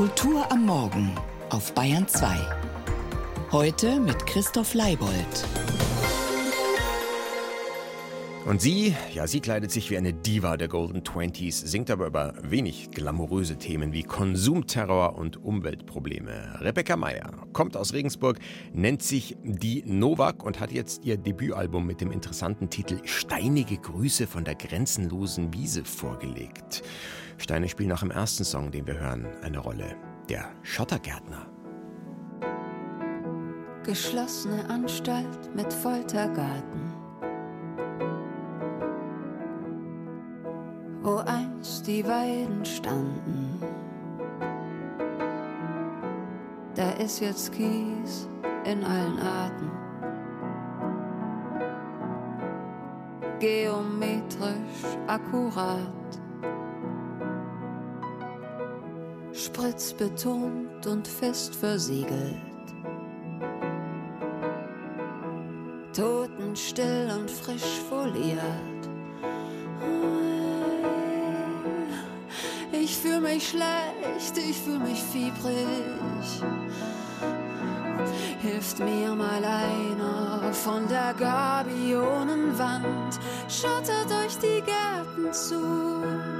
Kultur am Morgen auf Bayern 2. Heute mit Christoph Leibold. Und sie, ja, sie kleidet sich wie eine Diva der Golden Twenties, singt aber über wenig glamouröse Themen wie Konsumterror und Umweltprobleme. Rebecca Meyer kommt aus Regensburg, nennt sich die Novak und hat jetzt ihr Debütalbum mit dem interessanten Titel Steinige Grüße von der grenzenlosen Wiese vorgelegt. Steine spielen auch im ersten Song, den wir hören, eine Rolle. Der Schottergärtner. Geschlossene Anstalt mit Foltergarten wo einst die Weiden standen. Da ist jetzt Kies in allen Arten. Geometrisch akkurat. Spritzbetont und fest versiegelt. Totenstill und frisch foliert. Ich fühle mich schlecht, ich fühle mich fiebrig. Hilft mir mal einer von der Gabionenwand, schottert euch die Gärten zu.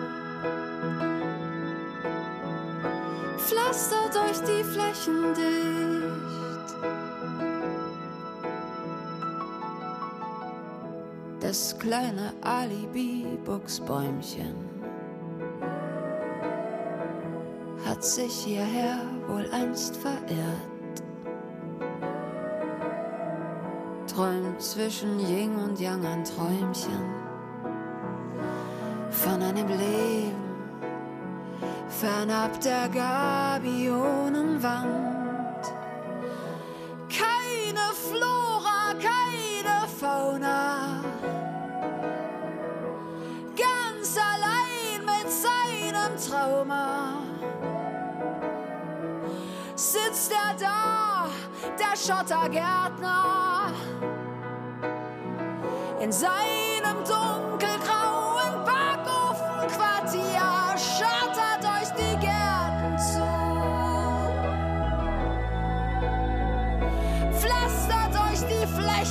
Pflastert euch die Flächen dicht. Das kleine Alibi-Buchsbäumchen hat sich hierher wohl einst verirrt. Träumt zwischen Yin und Yang ein Träumchen von einem Leben fernab der Gabionenwand. Keine Flora, keine Fauna. Ganz allein mit seinem Trauma sitzt er da, der Schottergärtner, in seinem dunkelgrauen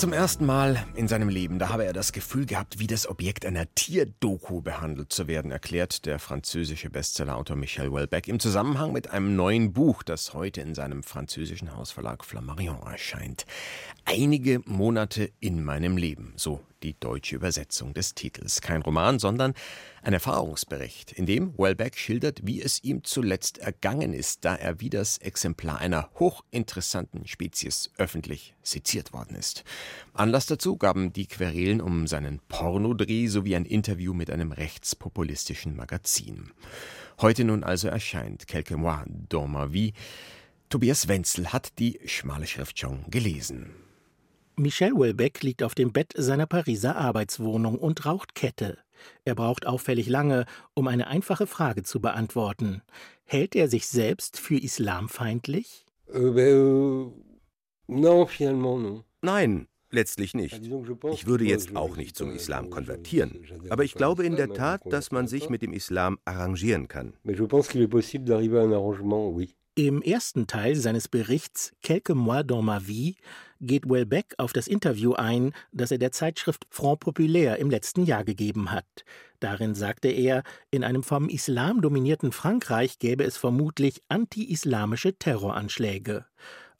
Zum ersten Mal in seinem Leben, da habe er das Gefühl gehabt, wie das Objekt einer Tierdoku behandelt zu werden, erklärt der französische Bestsellerautor Michel Houellebecq im Zusammenhang mit einem neuen Buch, das heute in seinem französischen Hausverlag Flammarion erscheint. Einige Monate in meinem Leben, so die deutsche Übersetzung des Titels. Kein Roman, sondern ein Erfahrungsbericht, in dem Houellebecq schildert, wie es ihm zuletzt ergangen ist, da er wie das Exemplar einer hochinteressanten Spezies öffentlich seziert worden ist. Anlass dazu gaben die Querelen um seinen Pornodreh sowie ein Interview mit einem rechtspopulistischen Magazin. Heute nun also erscheint Quelques mois dans ma vie. Tobias Wenzel hat die schmale Schrift schon gelesen. Michel Houellebecq liegt auf dem Bett seiner Pariser Arbeitswohnung und raucht Kette. Er braucht auffällig lange, um eine einfache Frage zu beantworten. Hält er sich selbst für islamfeindlich? Nein, letztlich nicht. Ich würde jetzt auch nicht zum Islam konvertieren. Aber ich glaube in der Tat, dass man sich mit dem Islam arrangieren kann. Im ersten Teil seines Berichts Quelques mois dans ma vie geht Houellebecq auf das Interview ein, das er der Zeitschrift Front Populaire im letzten Jahr gegeben hat. Darin sagte er, in einem vom Islam dominierten Frankreich gäbe es vermutlich anti-islamische Terroranschläge.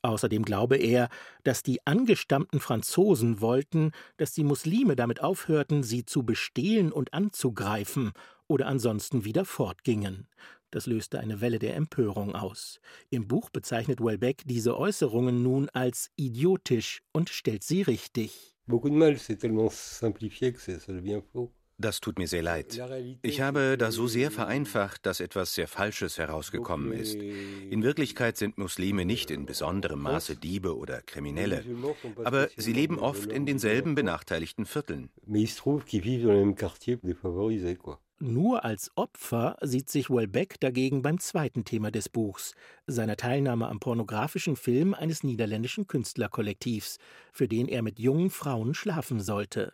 Außerdem glaube er, dass die angestammten Franzosen wollten, dass die Muslime damit aufhörten, sie zu bestehlen und anzugreifen oder ansonsten wieder fortgingen. Das löste eine Welle der Empörung aus. Im Buch bezeichnet Houellebecq diese Äußerungen nun als idiotisch und stellt sie richtig. Das tut mir sehr leid. Ich habe da so sehr vereinfacht, dass etwas sehr Falsches herausgekommen ist. In Wirklichkeit sind Muslime nicht in besonderem Maße Diebe oder Kriminelle, aber sie leben oft in denselben benachteiligten Vierteln. Nur als Opfer sieht sich Welbeck dagegen beim zweiten Thema des Buchs, seiner Teilnahme am pornografischen Film eines niederländischen Künstlerkollektivs, für den er mit jungen Frauen schlafen sollte.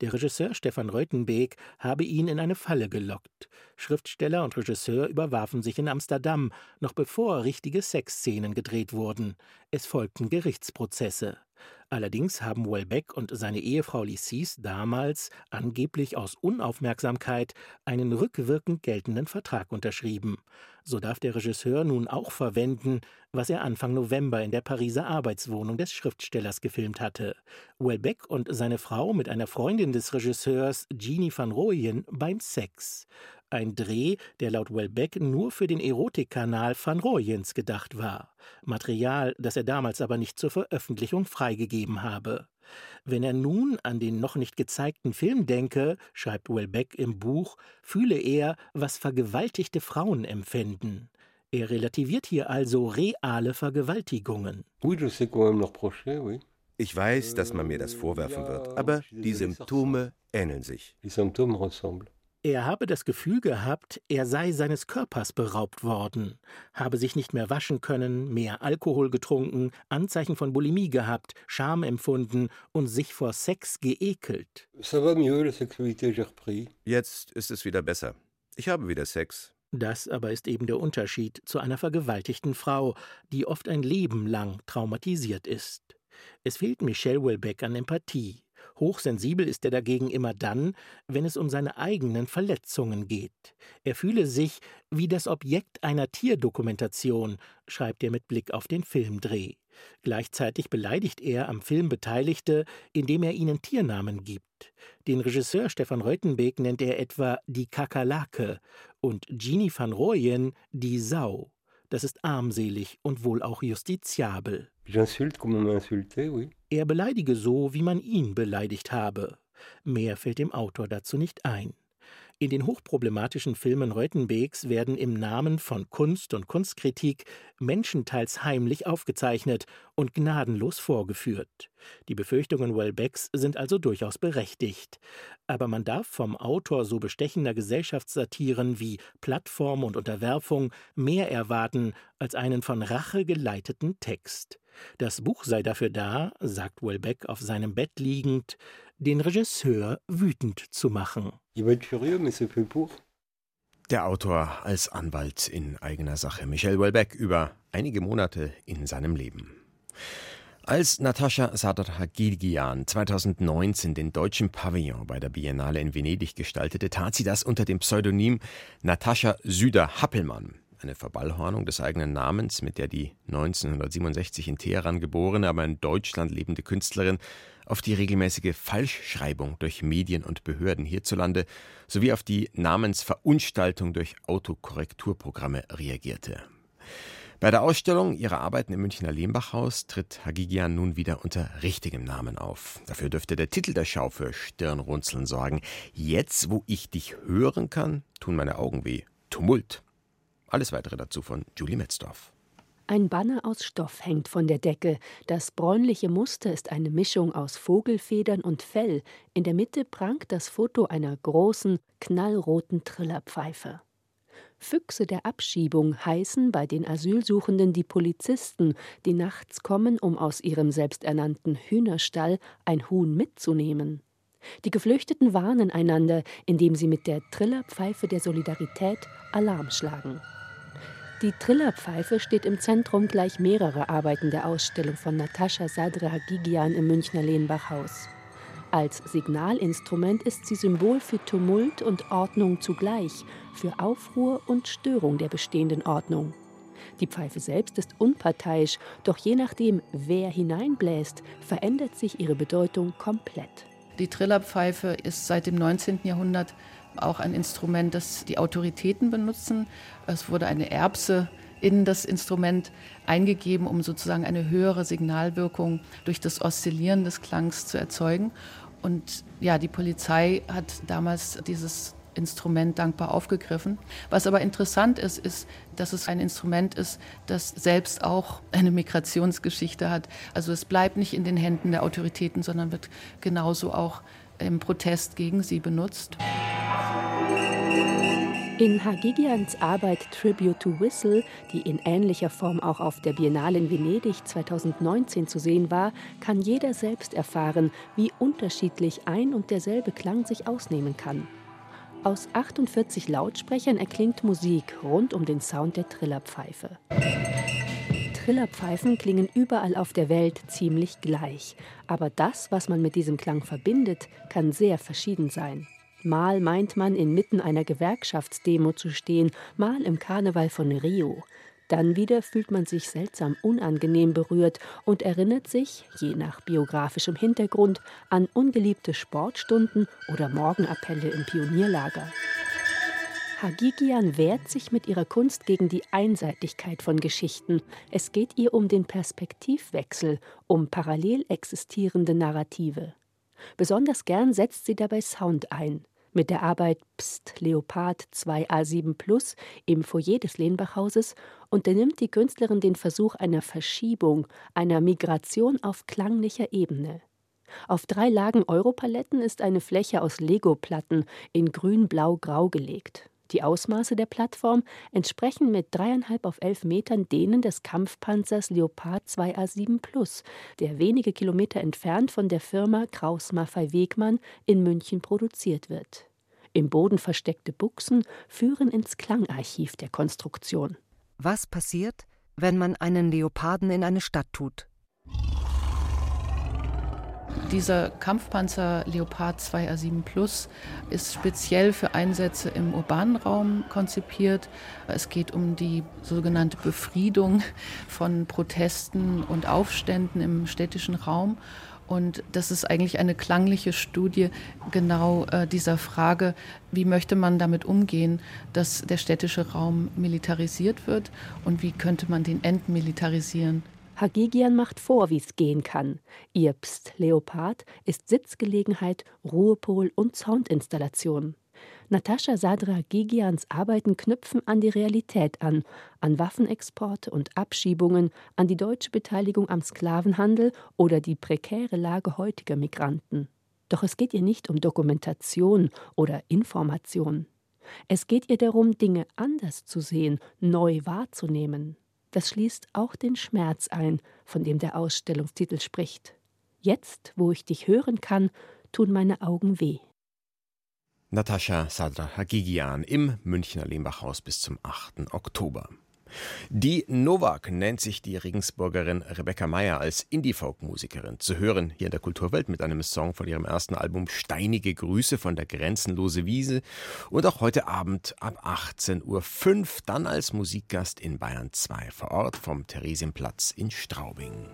Der Regisseur Stefan Reutenbeek habe ihn in eine Falle gelockt. Schriftsteller und Regisseur überwarfen sich in Amsterdam, noch bevor richtige Sexszenen gedreht wurden. Es folgten Gerichtsprozesse. Allerdings haben Welbeck und seine Ehefrau Lysis damals angeblich aus Unaufmerksamkeit einen rückwirkend geltenden Vertrag unterschrieben. So darf der Regisseur nun auch verwenden, was er Anfang November in der Pariser Arbeitswohnung des Schriftstellers gefilmt hatte. Welbeck und seine Frau mit einer Freundin des Regisseurs Jeannie van Rooyen beim Sex. Ein Dreh, der laut Welbeck nur für den Erotikkanal Van Rooyens gedacht war. Material, das er damals aber nicht zur Veröffentlichung freigegeben habe. Wenn er nun an den noch nicht gezeigten Film denke, schreibt Welbeck im Buch, fühle er, was vergewaltigte Frauen empfinden. Er relativiert hier also reale Vergewaltigungen. Ich weiß, dass man mir das vorwerfen wird, aber die Symptome ähneln sich. Er habe das Gefühl gehabt, er sei seines Körpers beraubt worden, habe sich nicht mehr waschen können, mehr Alkohol getrunken, Anzeichen von Bulimie gehabt, Scham empfunden und sich vor Sex geekelt. Jetzt ist es wieder besser. Ich habe wieder Sex. Das aber ist eben der Unterschied zu einer vergewaltigten Frau, die oft ein Leben lang traumatisiert ist. Es fehlt Michelle Welbeck an Empathie. Hochsensibel ist er dagegen immer dann, wenn es um seine eigenen Verletzungen geht. Er fühle sich wie das Objekt einer Tierdokumentation, schreibt er mit Blick auf den Filmdreh. Gleichzeitig beleidigt er am Film Beteiligte, indem er ihnen Tiernamen gibt. Den Regisseur Stefan Reutenbeek nennt er etwa die Kakerlake und Jeannie van Rooyen die Sau. Das ist armselig und wohl auch justiziabel. Er beleidige so, wie man ihn beleidigt habe. Mehr fällt dem Autor dazu nicht ein. In den hochproblematischen Filmen Reutenbeeks werden im Namen von Kunst und Kunstkritik Menschen teils heimlich aufgezeichnet und gnadenlos vorgeführt. Die Befürchtungen Welbecks sind also durchaus berechtigt. Aber man darf vom Autor so bestechender Gesellschaftssatiren wie Plattform und Unterwerfung mehr erwarten als einen von Rache geleiteten Text. Das Buch sei dafür da, sagt Welbeck auf seinem Bett liegend, den Regisseur wütend zu machen. Der Autor als Anwalt in eigener Sache, Michel Welbeck, über einige Monate in seinem Leben. Als Natascha Sadr-Hagigian 2019 den deutschen Pavillon bei der Biennale in Venedig gestaltete, tat sie das unter dem Pseudonym Natascha Süder-Happelmann eine Verballhornung des eigenen Namens, mit der die 1967 in Teheran geborene, aber in Deutschland lebende Künstlerin auf die regelmäßige Falschschreibung durch Medien und Behörden hierzulande sowie auf die Namensverunstaltung durch Autokorrekturprogramme reagierte. Bei der Ausstellung ihrer Arbeiten im Münchner Lehmbachhaus tritt Hagigian nun wieder unter richtigem Namen auf. Dafür dürfte der Titel der Schau für Stirnrunzeln sorgen. Jetzt, wo ich dich hören kann, tun meine Augen weh. Tumult. Alles weitere dazu von Julie Metzdorf. Ein Banner aus Stoff hängt von der Decke. Das bräunliche Muster ist eine Mischung aus Vogelfedern und Fell. In der Mitte prangt das Foto einer großen, knallroten Trillerpfeife. Füchse der Abschiebung heißen bei den Asylsuchenden die Polizisten, die nachts kommen, um aus ihrem selbsternannten Hühnerstall ein Huhn mitzunehmen. Die Geflüchteten warnen einander, indem sie mit der Trillerpfeife der Solidarität Alarm schlagen. Die Trillerpfeife steht im Zentrum gleich mehrerer Arbeiten der Ausstellung von Natascha Sadra Hagigian im Münchner Lehnbachhaus. Als Signalinstrument ist sie Symbol für Tumult und Ordnung zugleich, für Aufruhr und Störung der bestehenden Ordnung. Die Pfeife selbst ist unparteiisch, doch je nachdem, wer hineinbläst, verändert sich ihre Bedeutung komplett. Die Trillerpfeife ist seit dem 19. Jahrhundert auch ein Instrument, das die Autoritäten benutzen. Es wurde eine Erbse in das Instrument eingegeben, um sozusagen eine höhere Signalwirkung durch das Oszillieren des Klangs zu erzeugen. Und ja, die Polizei hat damals dieses Instrument dankbar aufgegriffen. Was aber interessant ist, ist, dass es ein Instrument ist, das selbst auch eine Migrationsgeschichte hat. Also es bleibt nicht in den Händen der Autoritäten, sondern wird genauso auch im Protest gegen sie benutzt. In Hagigians Arbeit Tribute to Whistle, die in ähnlicher Form auch auf der Biennale in Venedig 2019 zu sehen war, kann jeder selbst erfahren, wie unterschiedlich ein und derselbe Klang sich ausnehmen kann. Aus 48 Lautsprechern erklingt Musik rund um den Sound der Trillerpfeife. Trillerpfeifen klingen überall auf der Welt ziemlich gleich, aber das, was man mit diesem Klang verbindet, kann sehr verschieden sein. Mal meint man, inmitten einer Gewerkschaftsdemo zu stehen, mal im Karneval von Rio. Dann wieder fühlt man sich seltsam unangenehm berührt und erinnert sich, je nach biografischem Hintergrund, an ungeliebte Sportstunden oder Morgenappelle im Pionierlager. Hagigian wehrt sich mit ihrer Kunst gegen die Einseitigkeit von Geschichten. Es geht ihr um den Perspektivwechsel, um parallel existierende Narrative. Besonders gern setzt sie dabei Sound ein. Mit der Arbeit Pst Leopard 2a7 Plus im Foyer des Lehnbachhauses unternimmt die Künstlerin den Versuch einer Verschiebung, einer Migration auf klanglicher Ebene. Auf drei Lagen Europaletten ist eine Fläche aus Lego-Platten in grün, blau, grau gelegt. Die Ausmaße der Plattform entsprechen mit dreieinhalb auf elf Metern denen des Kampfpanzers Leopard 2A7 Plus, der wenige Kilometer entfernt von der Firma Kraus Maffei Wegmann in München produziert wird. Im Boden versteckte Buchsen führen ins Klangarchiv der Konstruktion. Was passiert, wenn man einen Leoparden in eine Stadt tut? Dieser Kampfpanzer Leopard 2A7 Plus ist speziell für Einsätze im urbanen Raum konzipiert. Es geht um die sogenannte Befriedung von Protesten und Aufständen im städtischen Raum. Und das ist eigentlich eine klangliche Studie genau äh, dieser Frage, wie möchte man damit umgehen, dass der städtische Raum militarisiert wird und wie könnte man den entmilitarisieren. Hagigian macht vor, wie es gehen kann. Ihr Pst Leopard ist Sitzgelegenheit, Ruhepol und Soundinstallation. Natascha Sadra Gigians Arbeiten knüpfen an die Realität an, an Waffenexporte und Abschiebungen, an die deutsche Beteiligung am Sklavenhandel oder die prekäre Lage heutiger Migranten. Doch es geht ihr nicht um Dokumentation oder Information. Es geht ihr darum, Dinge anders zu sehen, neu wahrzunehmen. Das schließt auch den Schmerz ein, von dem der Ausstellungstitel spricht. Jetzt, wo ich dich hören kann, tun meine Augen weh. Natascha Sadra Hagigian im Münchner Lehmbachhaus bis zum 8. Oktober. Die Novak nennt sich die Regensburgerin Rebecca Meyer als Indie-Folk-Musikerin. Zu hören hier in der Kulturwelt mit einem Song von ihrem ersten Album Steinige Grüße von der grenzenlose Wiese und auch heute Abend ab 18.05 Uhr dann als Musikgast in Bayern 2 vor Ort vom Theresienplatz in Straubing.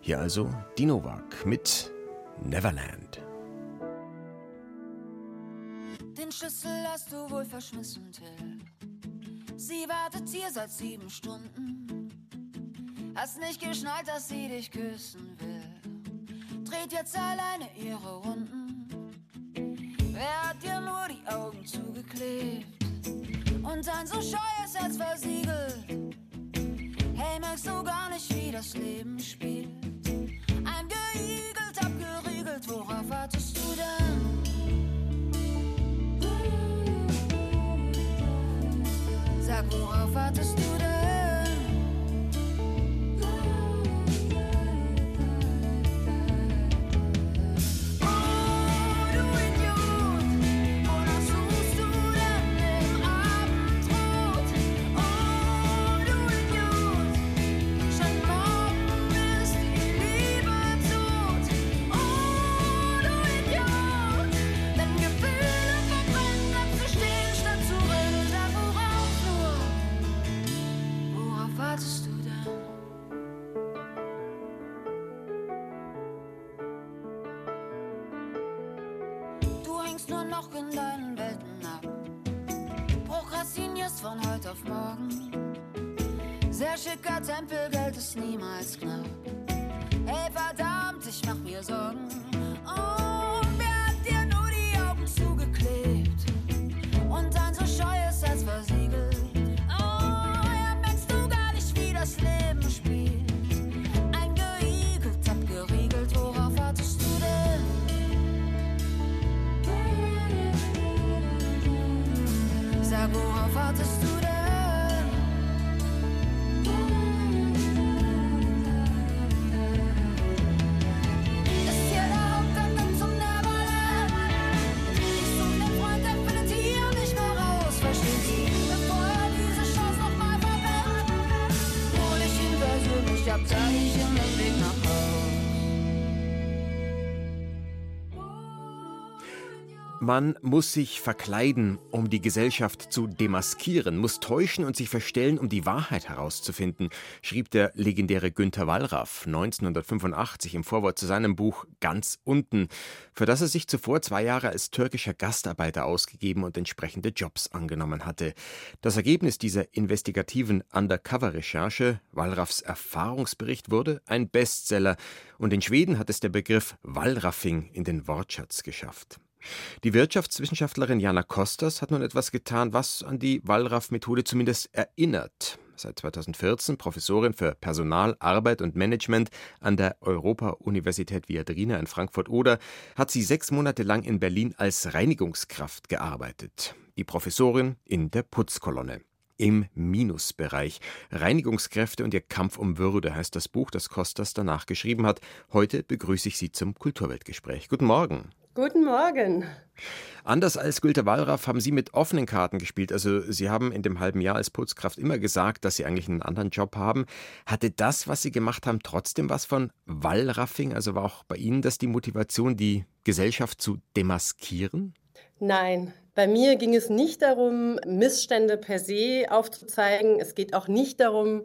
Hier also die Novak mit Neverland. Den Schlüssel hast du wohl verschmissen, Till. Sie wartet hier seit sieben Stunden. Hast nicht geschnallt, dass sie dich küssen will. Dreht jetzt alleine ihre Runden. Wer hat dir nur die Augen zugeklebt? Und ein so scheues Herz versiegelt. Hey, merkst du gar nicht, wie das Leben spielt? Eingeigelt, abgeriegelt, worauf wartest du denn? Sag, worauf wartest Stuttgart Tempelgeld ist niemals knapp. Hey verdammt, ich mach mir Sorgen. Und wer hat dir nur die Augen zugeklebt? Und dann so scheu ist als versiegelt. Oh, ja, merkst du gar nicht, wie das Leben spielt. Eingeigelt, abgeriegelt, worauf wartest du denn? Sag, worauf wartest du? Man muss sich verkleiden, um die Gesellschaft zu demaskieren, muss täuschen und sich verstellen, um die Wahrheit herauszufinden, schrieb der legendäre Günter Wallraff 1985 im Vorwort zu seinem Buch Ganz unten, für das er sich zuvor zwei Jahre als türkischer Gastarbeiter ausgegeben und entsprechende Jobs angenommen hatte. Das Ergebnis dieser investigativen Undercover-Recherche, Wallraffs Erfahrungsbericht, wurde ein Bestseller und in Schweden hat es der Begriff Wallraffing in den Wortschatz geschafft. Die Wirtschaftswissenschaftlerin Jana Kostas hat nun etwas getan, was an die Wallraff-Methode zumindest erinnert. Seit 2014 Professorin für Personal, Arbeit und Management an der Europa-Universität Viadrina in Frankfurt-Oder hat sie sechs Monate lang in Berlin als Reinigungskraft gearbeitet. Die Professorin in der Putzkolonne im Minusbereich. Reinigungskräfte und ihr Kampf um Würde heißt das Buch, das Kostas danach geschrieben hat. Heute begrüße ich Sie zum Kulturweltgespräch. Guten Morgen. Guten Morgen. Anders als Gülte Wallraff haben Sie mit offenen Karten gespielt. Also Sie haben in dem halben Jahr als Putzkraft immer gesagt, dass Sie eigentlich einen anderen Job haben. Hatte das, was Sie gemacht haben, trotzdem was von Wallraffing? Also war auch bei Ihnen das die Motivation, die Gesellschaft zu demaskieren? Nein, bei mir ging es nicht darum, Missstände per se aufzuzeigen. Es geht auch nicht darum,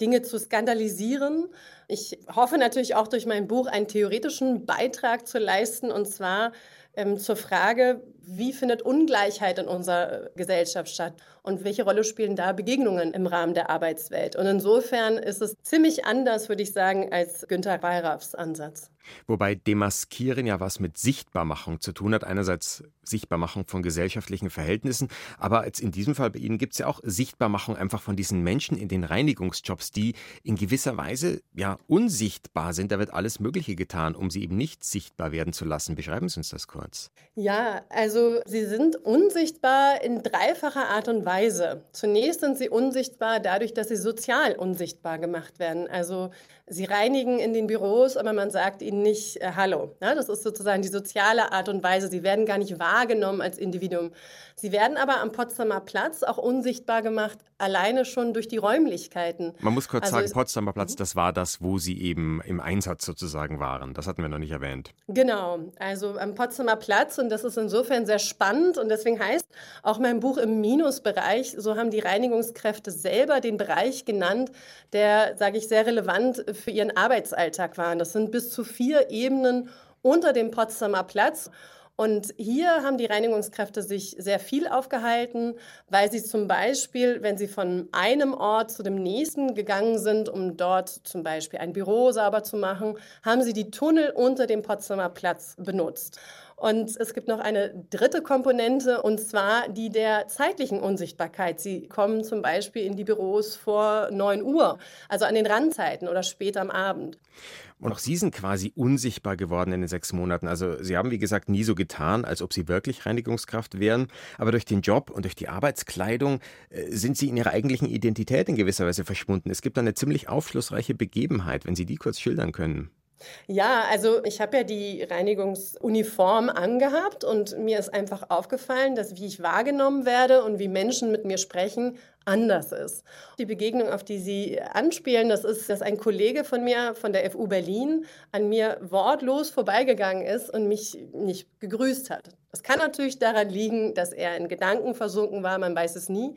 Dinge zu skandalisieren. Ich hoffe natürlich auch durch mein Buch einen theoretischen Beitrag zu leisten, und zwar ähm, zur Frage, wie findet Ungleichheit in unserer Gesellschaft statt und welche Rolle spielen da Begegnungen im Rahmen der Arbeitswelt. Und insofern ist es ziemlich anders, würde ich sagen, als Günter Wallraffs Ansatz. Wobei Demaskieren ja was mit Sichtbarmachung zu tun hat. Einerseits Sichtbarmachung von gesellschaftlichen Verhältnissen, aber jetzt in diesem Fall bei Ihnen gibt es ja auch Sichtbarmachung einfach von diesen Menschen in den Reinigungsjobs, die in gewisser Weise ja unsichtbar sind. Da wird alles Mögliche getan, um sie eben nicht sichtbar werden zu lassen. Beschreiben Sie uns das kurz. Ja, also sie sind unsichtbar in dreifacher Art und Weise. Zunächst sind sie unsichtbar dadurch, dass sie sozial unsichtbar gemacht werden. Also sie reinigen in den Büros, aber man sagt ihnen nicht äh, Hallo. Ja, das ist sozusagen die soziale Art und Weise. Sie werden gar nicht wahrgenommen als Individuum. Sie werden aber am Potsdamer Platz auch unsichtbar gemacht, alleine schon durch die Räumlichkeiten. Man muss kurz also sagen, Potsdamer Platz, das war das, wo Sie eben im Einsatz sozusagen waren. Das hatten wir noch nicht erwähnt. Genau, also am Potsdamer Platz und das ist insofern sehr spannend und deswegen heißt auch mein Buch im Minusbereich, so haben die Reinigungskräfte selber den Bereich genannt, der, sage ich, sehr relevant für ihren Arbeitsalltag war. Das sind bis zu vier Ebenen unter dem Potsdamer Platz. Und hier haben die Reinigungskräfte sich sehr viel aufgehalten, weil sie zum Beispiel, wenn sie von einem Ort zu dem nächsten gegangen sind, um dort zum Beispiel ein Büro sauber zu machen, haben sie die Tunnel unter dem Potsdamer Platz benutzt. Und es gibt noch eine dritte Komponente, und zwar die der zeitlichen Unsichtbarkeit. Sie kommen zum Beispiel in die Büros vor 9 Uhr, also an den Randzeiten oder später am Abend. Und auch Sie sind quasi unsichtbar geworden in den sechs Monaten. Also Sie haben, wie gesagt, nie so getan, als ob Sie wirklich Reinigungskraft wären. Aber durch den Job und durch die Arbeitskleidung äh, sind Sie in Ihrer eigentlichen Identität in gewisser Weise verschwunden. Es gibt eine ziemlich aufschlussreiche Begebenheit, wenn Sie die kurz schildern können. Ja, also ich habe ja die Reinigungsuniform angehabt und mir ist einfach aufgefallen, dass wie ich wahrgenommen werde und wie Menschen mit mir sprechen, anders ist. Die Begegnung, auf die Sie anspielen, das ist, dass ein Kollege von mir von der FU Berlin an mir wortlos vorbeigegangen ist und mich nicht gegrüßt hat. Das kann natürlich daran liegen, dass er in Gedanken versunken war, man weiß es nie,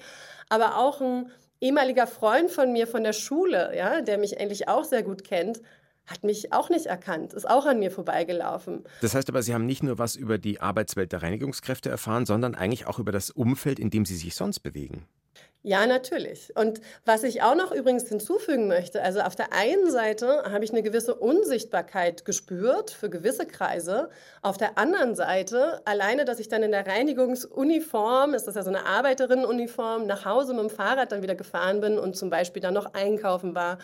aber auch ein ehemaliger Freund von mir von der Schule, ja, der mich eigentlich auch sehr gut kennt, hat mich auch nicht erkannt, ist auch an mir vorbeigelaufen. Das heißt aber, Sie haben nicht nur was über die Arbeitswelt der Reinigungskräfte erfahren, sondern eigentlich auch über das Umfeld, in dem Sie sich sonst bewegen. Ja, natürlich. Und was ich auch noch übrigens hinzufügen möchte, also auf der einen Seite habe ich eine gewisse Unsichtbarkeit gespürt für gewisse Kreise. Auf der anderen Seite, alleine, dass ich dann in der Reinigungsuniform, ist das ja so eine Arbeiterinnenuniform, nach Hause mit dem Fahrrad dann wieder gefahren bin und zum Beispiel dann noch einkaufen war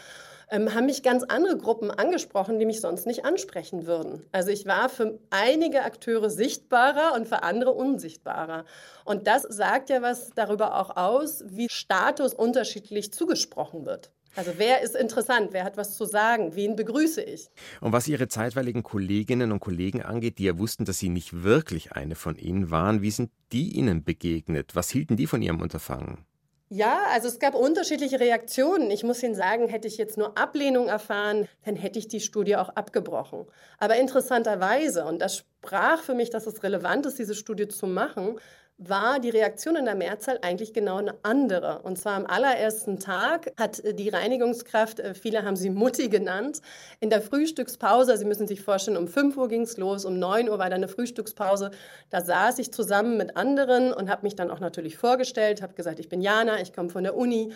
ähm, haben mich ganz andere Gruppen angesprochen, die mich sonst nicht ansprechen würden. Also ich war für einige Akteure sichtbarer und für andere unsichtbarer. Und das sagt ja was darüber auch aus, wie Status unterschiedlich zugesprochen wird. Also wer ist interessant, wer hat was zu sagen, wen begrüße ich? Und was Ihre zeitweiligen Kolleginnen und Kollegen angeht, die ja wussten, dass Sie nicht wirklich eine von ihnen waren, wie sind die Ihnen begegnet? Was hielten die von Ihrem Unterfangen? Ja, also es gab unterschiedliche Reaktionen. Ich muss Ihnen sagen, hätte ich jetzt nur Ablehnung erfahren, dann hätte ich die Studie auch abgebrochen. Aber interessanterweise, und das sprach für mich, dass es relevant ist, diese Studie zu machen, war die Reaktion in der Mehrzahl eigentlich genau eine andere. Und zwar am allerersten Tag hat äh, die Reinigungskraft, äh, viele haben sie Mutti genannt, in der Frühstückspause, Sie müssen sich vorstellen, um 5 Uhr ging es los, um 9 Uhr war da eine Frühstückspause, da saß ich zusammen mit anderen und habe mich dann auch natürlich vorgestellt, habe gesagt, ich bin Jana, ich komme von der Uni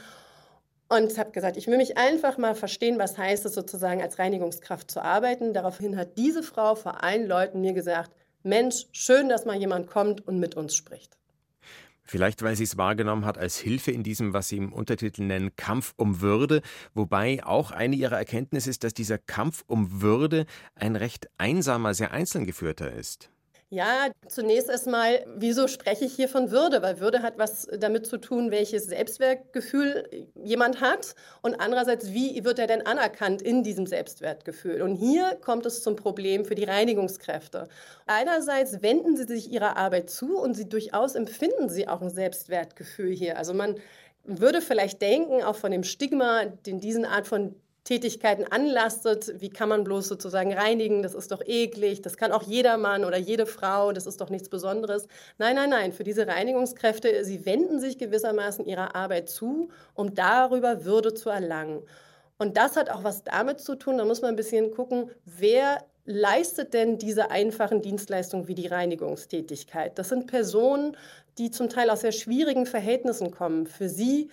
und habe gesagt, ich will mich einfach mal verstehen, was heißt es sozusagen als Reinigungskraft zu arbeiten. Daraufhin hat diese Frau vor allen Leuten mir gesagt, Mensch, schön, dass mal jemand kommt und mit uns spricht. Vielleicht, weil sie es wahrgenommen hat als Hilfe in diesem, was sie im Untertitel nennen, Kampf um Würde. Wobei auch eine ihrer Erkenntnisse ist, dass dieser Kampf um Würde ein recht einsamer, sehr einzeln geführter ist. Ja, zunächst erstmal, wieso spreche ich hier von Würde? Weil Würde hat was damit zu tun, welches Selbstwertgefühl jemand hat und andererseits, wie wird er denn anerkannt in diesem Selbstwertgefühl? Und hier kommt es zum Problem für die Reinigungskräfte. Einerseits wenden sie sich ihrer Arbeit zu und sie durchaus empfinden sie auch ein Selbstwertgefühl hier. Also man würde vielleicht denken, auch von dem Stigma, den diesen Art von Tätigkeiten anlastet, wie kann man bloß sozusagen reinigen, das ist doch eklig, das kann auch jeder Mann oder jede Frau, das ist doch nichts Besonderes. Nein, nein, nein, für diese Reinigungskräfte, sie wenden sich gewissermaßen ihrer Arbeit zu, um darüber Würde zu erlangen. Und das hat auch was damit zu tun, da muss man ein bisschen gucken, wer leistet denn diese einfachen Dienstleistungen wie die Reinigungstätigkeit? Das sind Personen, die zum Teil aus sehr schwierigen Verhältnissen kommen. Für sie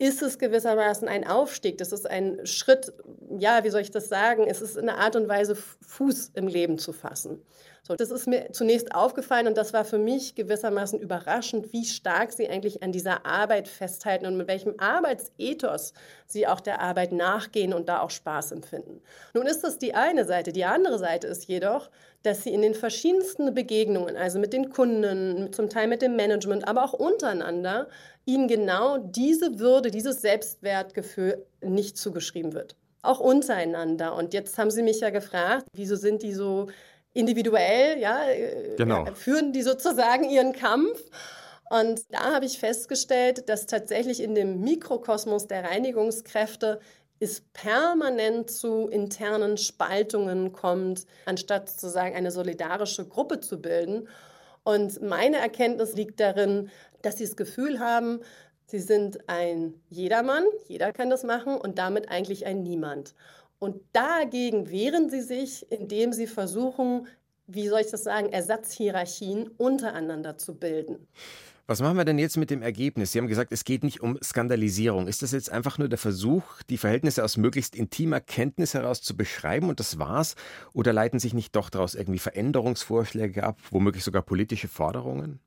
ist es gewissermaßen ein Aufstieg. Das ist ein Schritt, ja, wie soll ich das sagen? Es ist eine Art und Weise, Fuß im Leben zu fassen. So, das ist mir zunächst aufgefallen und das war für mich gewissermaßen überraschend, wie stark sie eigentlich an dieser Arbeit festhalten und mit welchem Arbeitsethos sie auch der Arbeit nachgehen und da auch Spaß empfinden. Nun ist das die eine Seite. Die andere Seite ist jedoch, dass sie in den verschiedensten Begegnungen, also mit den Kunden, zum Teil mit dem Management, aber auch untereinander, ihnen genau diese Würde, dieses Selbstwertgefühl nicht zugeschrieben wird. Auch untereinander. Und jetzt haben Sie mich ja gefragt, wieso sind die so individuell, ja, äh, genau. führen die sozusagen ihren Kampf. Und da habe ich festgestellt, dass tatsächlich in dem Mikrokosmos der Reinigungskräfte es permanent zu internen Spaltungen kommt, anstatt sozusagen eine solidarische Gruppe zu bilden. Und meine Erkenntnis liegt darin, dass sie das Gefühl haben, sie sind ein Jedermann, jeder kann das machen und damit eigentlich ein Niemand. Und dagegen wehren sie sich, indem sie versuchen, wie soll ich das sagen, Ersatzhierarchien untereinander zu bilden. Was machen wir denn jetzt mit dem Ergebnis? Sie haben gesagt, es geht nicht um Skandalisierung. Ist das jetzt einfach nur der Versuch, die Verhältnisse aus möglichst intimer Kenntnis heraus zu beschreiben und das war's? Oder leiten sich nicht doch daraus irgendwie Veränderungsvorschläge ab, womöglich sogar politische Forderungen?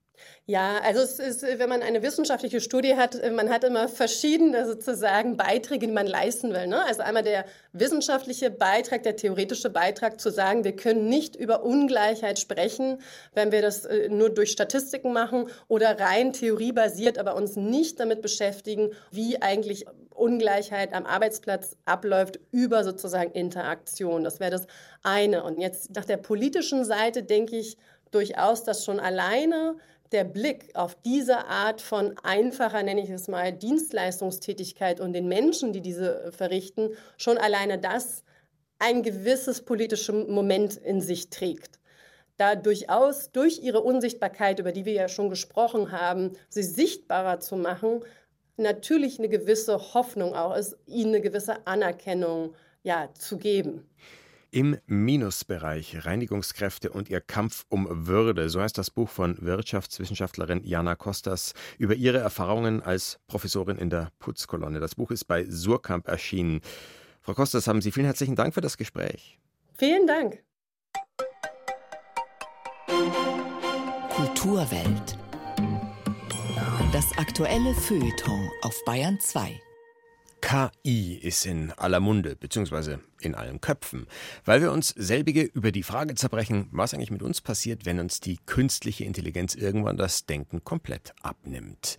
Ja, also es ist, wenn man eine wissenschaftliche Studie hat, man hat immer verschiedene sozusagen Beiträge, die man leisten will. Ne? Also einmal der wissenschaftliche Beitrag, der theoretische Beitrag zu sagen, wir können nicht über Ungleichheit sprechen, wenn wir das äh, nur durch Statistiken machen oder rein theoriebasiert, aber uns nicht damit beschäftigen, wie eigentlich Ungleichheit am Arbeitsplatz abläuft über sozusagen Interaktion. Das wäre das eine. Und jetzt nach der politischen Seite denke ich durchaus, dass schon alleine der Blick auf diese Art von einfacher, nenne ich es mal, Dienstleistungstätigkeit und den Menschen, die diese verrichten, schon alleine das ein gewisses politisches Moment in sich trägt. Da durchaus durch ihre Unsichtbarkeit, über die wir ja schon gesprochen haben, sie sichtbarer zu machen, natürlich eine gewisse Hoffnung auch ist, ihnen eine gewisse Anerkennung ja, zu geben. Im Minusbereich Reinigungskräfte und ihr Kampf um Würde, so heißt das Buch von Wirtschaftswissenschaftlerin Jana Kostas über ihre Erfahrungen als Professorin in der Putzkolonne. Das Buch ist bei Surkamp erschienen. Frau Kostas, haben Sie vielen herzlichen Dank für das Gespräch. Vielen Dank. Kulturwelt. Das aktuelle Feuilleton auf Bayern 2. KI ist in aller Munde, beziehungsweise in allen Köpfen, weil wir uns selbige über die Frage zerbrechen, was eigentlich mit uns passiert, wenn uns die künstliche Intelligenz irgendwann das Denken komplett abnimmt.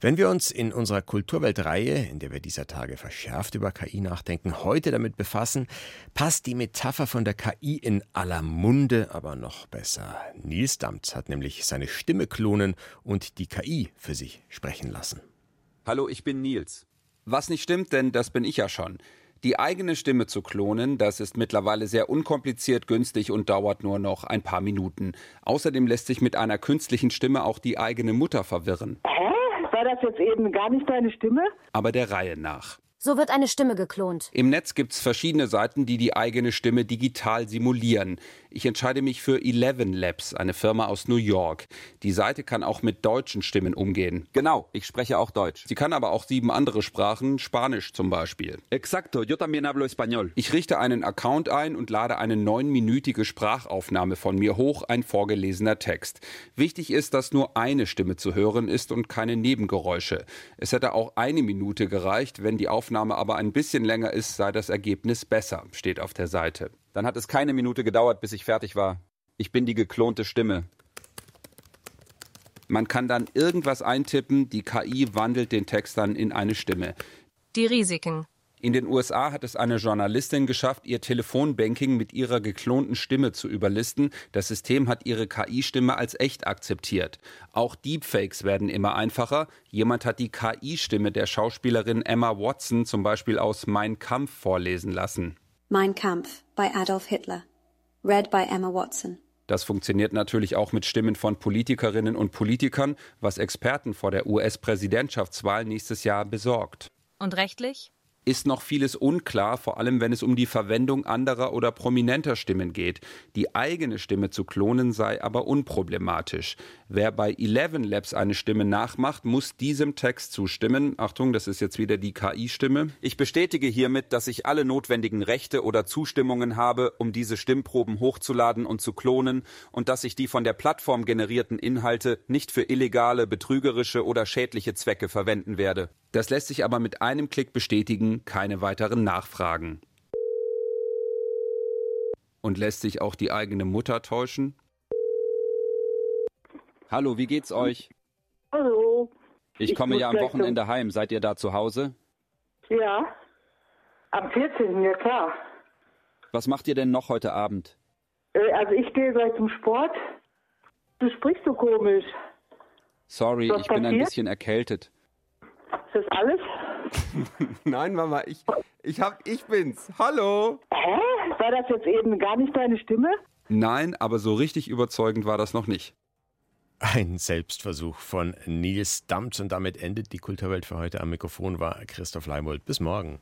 Wenn wir uns in unserer Kulturweltreihe, in der wir dieser Tage verschärft über KI nachdenken, heute damit befassen, passt die Metapher von der KI in aller Munde aber noch besser. Nils Damz hat nämlich seine Stimme klonen und die KI für sich sprechen lassen. Hallo, ich bin Nils. Was nicht stimmt, denn das bin ich ja schon. Die eigene Stimme zu klonen, das ist mittlerweile sehr unkompliziert, günstig und dauert nur noch ein paar Minuten. Außerdem lässt sich mit einer künstlichen Stimme auch die eigene Mutter verwirren. Hä? War das jetzt eben gar nicht deine Stimme? Aber der Reihe nach. So wird eine Stimme geklont. Im Netz gibt es verschiedene Seiten, die die eigene Stimme digital simulieren. Ich entscheide mich für Eleven Labs, eine Firma aus New York. Die Seite kann auch mit deutschen Stimmen umgehen. Genau, ich spreche auch Deutsch. Sie kann aber auch sieben andere Sprachen, Spanisch zum Beispiel. Exacto, yo también hablo español. Ich richte einen Account ein und lade eine neunminütige Sprachaufnahme von mir hoch, ein vorgelesener Text. Wichtig ist, dass nur eine Stimme zu hören ist und keine Nebengeräusche. Es hätte auch eine Minute gereicht, wenn die Aufnahme aber ein bisschen länger ist, sei das Ergebnis besser, steht auf der Seite. Dann hat es keine Minute gedauert, bis ich fertig war. Ich bin die geklonte Stimme. Man kann dann irgendwas eintippen, die KI wandelt den Text dann in eine Stimme. Die Risiken. In den USA hat es eine Journalistin geschafft, ihr Telefonbanking mit ihrer geklonten Stimme zu überlisten. Das System hat ihre KI-Stimme als echt akzeptiert. Auch Deepfakes werden immer einfacher. Jemand hat die KI-Stimme der Schauspielerin Emma Watson zum Beispiel aus Mein Kampf vorlesen lassen. Mein Kampf by Adolf Hitler. Read by Emma Watson. Das funktioniert natürlich auch mit Stimmen von Politikerinnen und Politikern, was Experten vor der US-Präsidentschaftswahl nächstes Jahr besorgt. Und rechtlich? Ist noch vieles unklar, vor allem wenn es um die Verwendung anderer oder prominenter Stimmen geht. Die eigene Stimme zu klonen sei aber unproblematisch. Wer bei Eleven Labs eine Stimme nachmacht, muss diesem Text zustimmen. Achtung, das ist jetzt wieder die KI-Stimme. Ich bestätige hiermit, dass ich alle notwendigen Rechte oder Zustimmungen habe, um diese Stimmproben hochzuladen und zu klonen und dass ich die von der Plattform generierten Inhalte nicht für illegale, betrügerische oder schädliche Zwecke verwenden werde. Das lässt sich aber mit einem Klick bestätigen, keine weiteren Nachfragen. Und lässt sich auch die eigene Mutter täuschen? Hallo, wie geht's euch? Hallo. Ich, ich komme ja am Wochenende zum... heim. Seid ihr da zu Hause? Ja. Am 14. ja klar. Was macht ihr denn noch heute Abend? Äh, also ich gehe gleich zum Sport. Du sprichst so komisch. Sorry, Was ich passiert? bin ein bisschen erkältet. Ist das alles? Nein, Mama, ich, ich, hab, ich bin's. Hallo. Hä? War das jetzt eben gar nicht deine Stimme? Nein, aber so richtig überzeugend war das noch nicht. Ein Selbstversuch von Nils Dammt und damit endet die Kulturwelt für heute. Am Mikrofon war Christoph Leimold. Bis morgen.